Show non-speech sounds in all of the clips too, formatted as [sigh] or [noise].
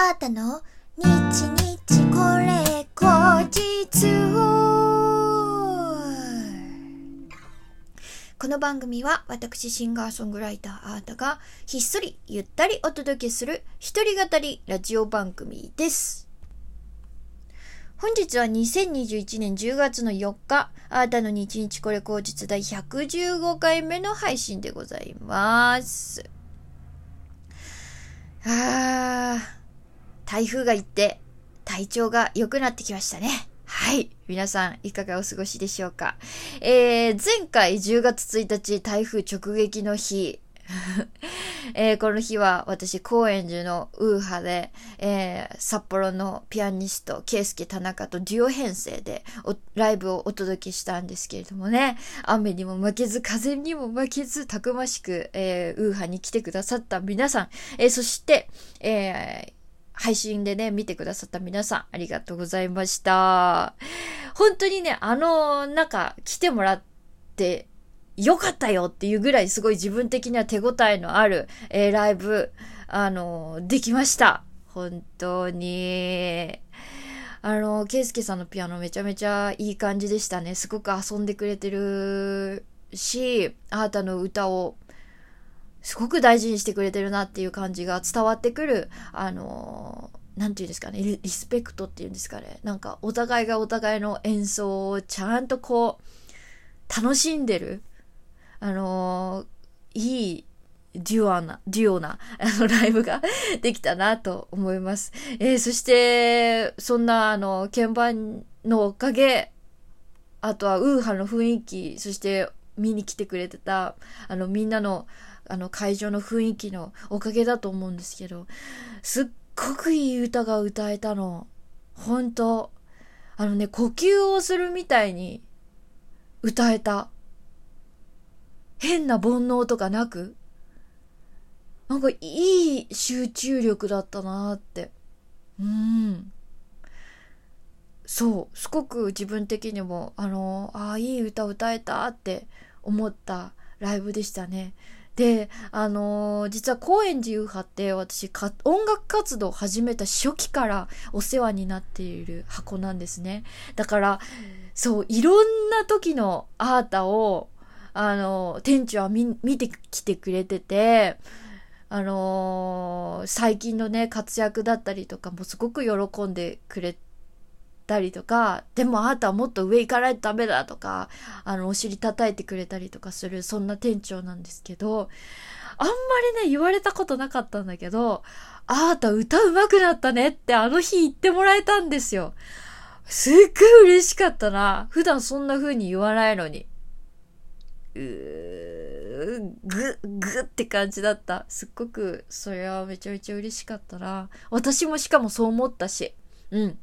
あーたの？日日これ後日この番組は私シンガーソングライターあーたがひっそりゆったりお届けする一人語りラジオ番組です。本日は2021年10月の4日、あーたの日日これ後日第115回目の配信でございます。あー、台風が行って体調が良くなってきましたね。はい。皆さん、いかがお過ごしでしょうか？えー、前回10月1日台風直撃の日、[laughs] えーこの日は私、高円寺のウーハで、えー札幌のピアニスト、ケイスケ田中とデュオ編成でライブをお届けしたんですけれどもね、雨にも負けず、風にも負けず、たくましく、えーウーハに来てくださった皆さん、えーそして、えー配信でね、見てくださった皆さん、ありがとうございました。本当にね、あの、なんか、来てもらって、よかったよっていうぐらいすごい自分的には手応えのある、えーライブ、あの、できました。本当に。あの、ケイスケさんのピアノめちゃめちゃいい感じでしたね。すごく遊んでくれてるし、あなたの歌をすごく大事にしてくれてるなっていう感じが伝わってくる、あの、なんていうんですかね、リスペクトっていうんですかね。なんかお互いがお互いの演奏をちゃんとこう、楽しんでる。あのいいデュオな、デュオな、[laughs] あの、ライブが [laughs] できたなと思います。えーそして、そんな、あの、鍵盤のおかげ、あとは、ウーハの雰囲気、そして、見に来てくれてた、あの、みんなの、あの、会場の雰囲気のおかげだと思うんですけど、すっごくいい歌が歌えたの。本当あのね、呼吸をするみたいに歌えた。変な煩悩とかなく、なんかいい集中力だったなって。うん。そう、すごく自分的にも、あの、ああ、いい歌歌えたって思ったライブでしたね。で、あのー実は高円寺ユーハって私、音楽活動を始めた初期からお世話になっている箱なんですね。だから、そう、いろんな時のアータを、あのー店長は見、てきてくれてて、あのー最近のね、活躍だったりとかもすごく喜んでくれてたりとか、でもあなたはもっと上行かないとダメだとか、あの、お尻叩いてくれたりとかする、そんな店長なんですけど、あんまりね、言われたことなかったんだけど、あなた歌上手くなったねってあの日言ってもらえたんですよ。すっごい嬉しかったな。普段そんな風に言わないのに。うーぐ、ぐって感じだった。すっごく、それはめちゃめちゃ嬉しかったな。私もしかもそう思ったし。うん。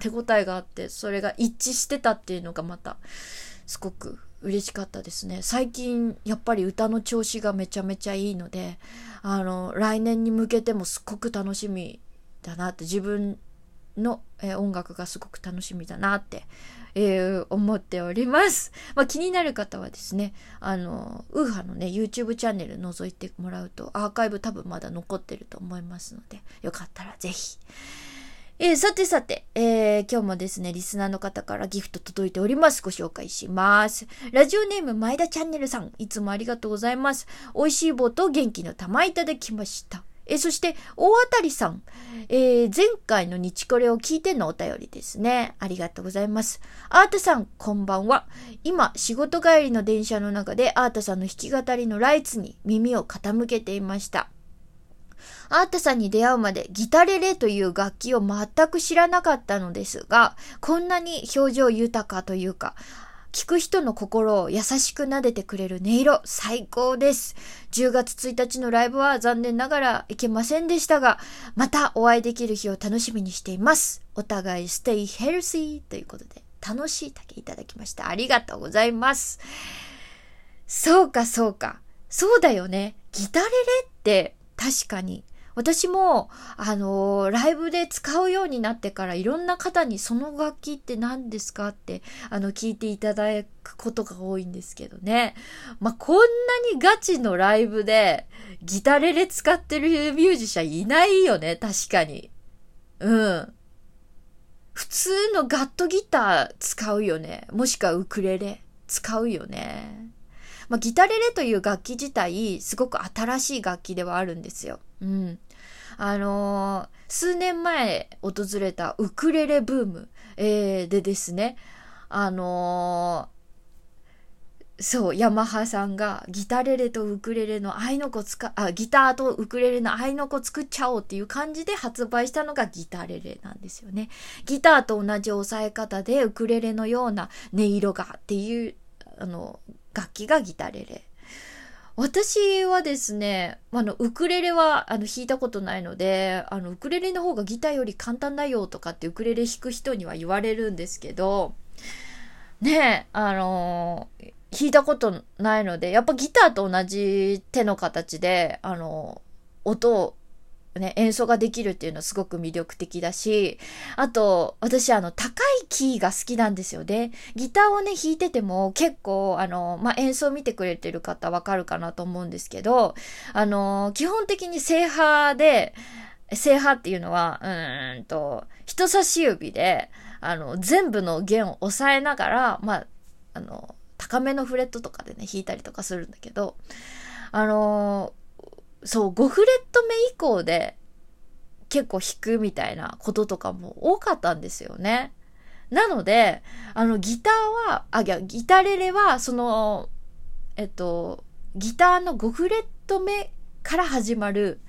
手応えがあって、それが一致してたっていうのがまた、すごく嬉しかったですね。最近、やっぱり歌の調子がめちゃめちゃいいので、あの、来年に向けてもすっごく楽しみだなって、自分の、え音楽がすごく楽しみだなって、えー思っております。[laughs] まあ、気になる方はですね、あの、ウーハのね、YouTube チャンネル覗いてもらうと、アーカイブ多分まだ残ってると思いますので、よかったらぜひ。えーさてさて、えー今日もですね、リスナーの方からギフト届いております。ご紹介します。ラジオネーム、前田チャンネルさん、いつもありがとうございます。美味しい棒と元気の玉いただきました。えーそして、大当たりさん、え前回の日これを聞いてのお便りですね。ありがとうございます。アータさん、こんばんは。今、仕事帰りの電車の中で、アータさんの弾き語りのライツに耳を傾けていました。アータさんに出会うまでギタレレという楽器を全く知らなかったのですが、こんなに表情豊かというか、聞く人の心を優しく撫でてくれる音色、最高です。10月1日のライブは残念ながら行けませんでしたが、またお会いできる日を楽しみにしています。お互い stay healthy ということで、楽しい竹いただきました。ありがとうございます。そうか、そうか。そうだよね。ギタレレって確かに。私も、あのーライブで使うようになってからいろんな方にその楽器って何ですかって、あの、聞いていただくことが多いんですけどね。まあ、こんなにガチのライブでギタレレ使ってるミュージシャンいないよね、確かに。うん。普通のガットギター使うよね。もしくはウクレレ使うよね。まあ、ギタレレという楽器自体、すごく新しい楽器ではあるんですよ。うん。あのー、数年前訪れたウクレレブーム、えー、でですね、あのーそう、ヤマハさんがギタレレとウクレレの合いの子使、あ、ギターとウクレレの合いの子作っちゃおうっていう感じで発売したのがギタレレなんですよね。ギターと同じ押さえ方でウクレレのような音色がっていう、あの、楽器がギタレレ。私はですね、あの、ウクレレは、あの、弾いたことないので、あの、ウクレレの方がギターより簡単だよとかってウクレレ弾く人には言われるんですけど、ねえ、あのー弾いたことないので、やっぱギターと同じ手の形で、あの、音をね、演奏ができるっていうのはすごく魅力的だし、あと、私あの、高いキーが好きなんですよね。ギターをね、弾いてても結構、あの、まあ、演奏見てくれてる方わかるかなと思うんですけど、あの、基本的に正派で、正派っていうのは、うんと、人差し指で、あの、全部の弦を押さえながら、まあ、あの、高めのフレットとかでね、弾いたりとかするんだけど、あの、そう、5フレット目以降で結構弾くみたいなこととかも多かったんですよね。なので、あの、ギターは、あ、いや、ギタレレは、その、えっと、ギターの5フレット目から始まる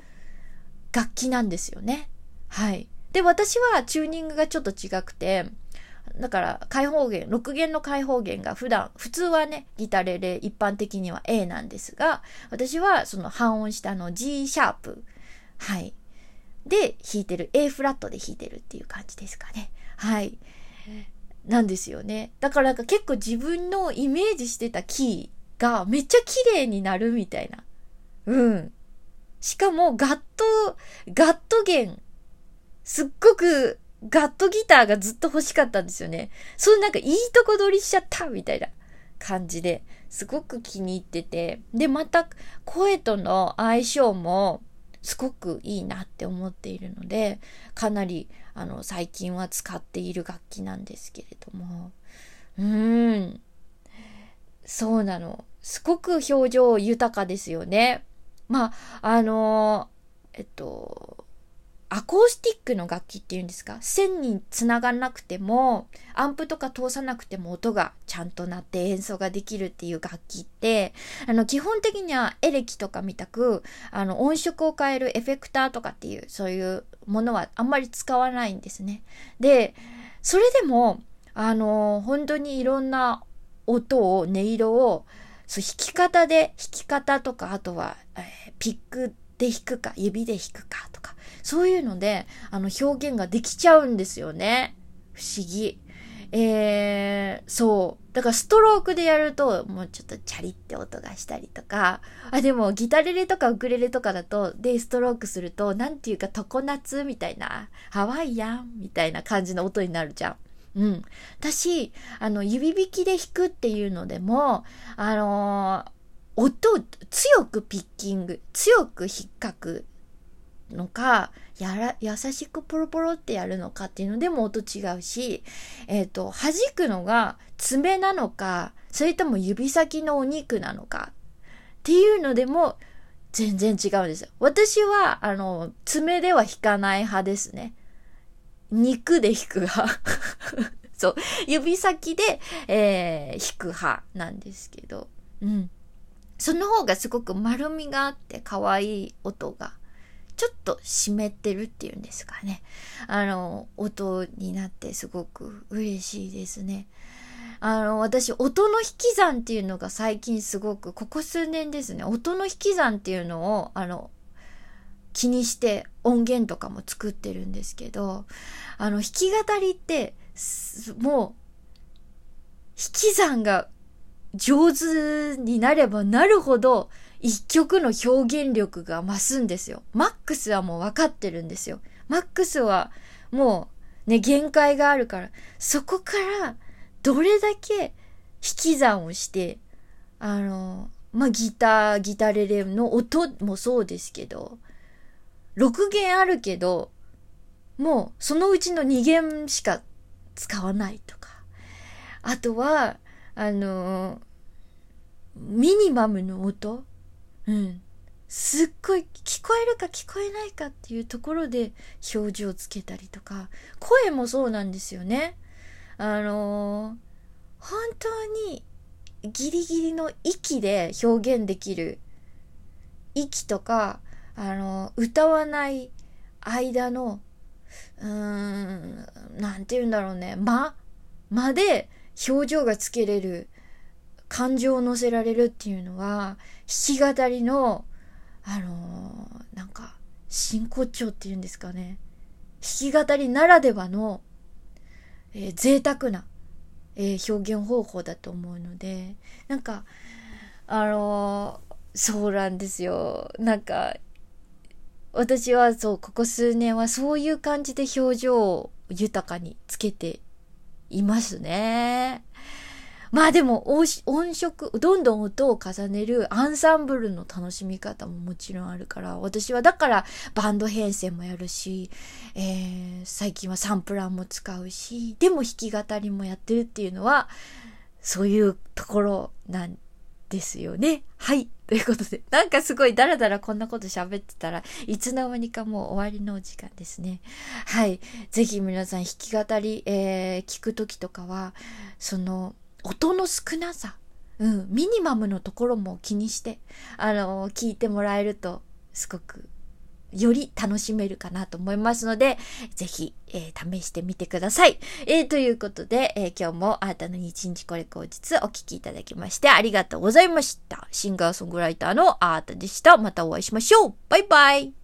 楽器なんですよね。はい。で、私はチューニングがちょっと違くて、だから開放弦、6弦の開放弦が普段、普通はね、ギタレレ一般的には A なんですが、私はその半音下の G シャープ、はい。で弾いてる、A フラットで弾いてるっていう感じですかね。はい。なんですよね。だからなんか結構自分のイメージしてたキーがめっちゃ綺麗になるみたいな。うん。しかもガット、ガット弦、すっごくガットギターがずっと欲しかったんですよね。そうなんかいいとこ取りしちゃったみたいな感じですごく気に入ってて。で、また声との相性もすごくいいなって思っているので、かなりあの最近は使っている楽器なんですけれども。うーん。そうなの。すごく表情豊かですよね。まあ、あのえっと、アコースティックの楽器っていうんですか？線につながなくてもアンプとか通さなくても音がちゃんと鳴って演奏ができるっていう楽器ってあの基本的にはエレキとかみたくあの音色を変えるエフェクターとかっていうそういうものはあんまり使わないんですね。でそれでもあの本当にいろんな音を音色をそう弾き方で弾き方とかあとは、えー、ピックで弾くか指で弾くかとかそういうので、あの、表現ができちゃうんですよね。不思議。えー、そう。だからストロークでやると、もうちょっとチャリって音がしたりとか、あ、でもギタレレとかウクレレとかだと、で、ストロークすると、なんていうか常夏みたいな、ハワイアンみたいな感じの音になるじゃん。うん。私、あの、指弾きで弾くっていうのでも、あのー、音を強くピッキング、強く引っかくのか、やら、優しくポロポロってやるのかっていうのでも音違うし、えっ、ー、と、弾くのが爪なのか、それとも指先のお肉なのかっていうのでも全然違うんですよ。私は、あの、爪では弾かない派ですね。肉で弾く派。[laughs] そう。指先で、えー、弾く派なんですけど。うん。その方がすごく丸みがあって可愛い音がちょっと湿ってるっていうんですかね。あの、音になってすごく嬉しいですね。あの、私、音の引き算っていうのが最近すごく、ここ数年ですね、音の引き算っていうのを、あの、気にして音源とかも作ってるんですけど、あの、弾き語りって、もう、引き算が上手になればなるほど、一曲の表現力が増すんですよ。マックスはもう分かってるんですよ。マックスはもうね、限界があるから、そこからどれだけ引き算をして、あの、まあ、ギター、ギタレレの音もそうですけど、6弦あるけど、もうそのうちの2弦しか使わないとか。あとは、あの、ミニマムの音うん。すっごい聞こえるか聞こえないかっていうところで表情をつけたりとか、声もそうなんですよね。あのー、本当にギリギリの息で表現できる息とか、あの、歌わない間の、うーん、なんて言うんだろうね、間？間で表情がつけれる、感情を乗せられるっていうのは、弾き語りの、あのー、なんか、真骨頂っていうんですかね。弾き語りならではの、えー、贅沢な、えー、表現方法だと思うので、なんか、あの、そうなんですよ。なんか、私はそう、ここ数年はそういう感じで表情を豊かにつけていますね。まあでも音色、どんどん音を重ねるアンサンブルの楽しみ方ももちろんあるから、私はだからバンド編成もやるし、えー、最近はサンプラーも使うし、でも弾き語りもやってるっていうのは、そういうところなんですよね。はい。ということで、なんかすごいダラダラこんなこと喋ってたらいつの間にかもう終わりのお時間ですね。はい。ぜひ皆さん弾き語り、えー、聞くときとかは、その、音の少なさ、うん、ミニマムのところも気にして、あのー、聞いてもらえると、すごくより楽しめるかなと思いますので、ぜひ、えー、試してみてください。えー、ということで、え、今日もあなたの日日これ口実お聴きいただきましてありがとうございました。シンガーソングライターのあーたでした。またお会いしましょう。バイバイ。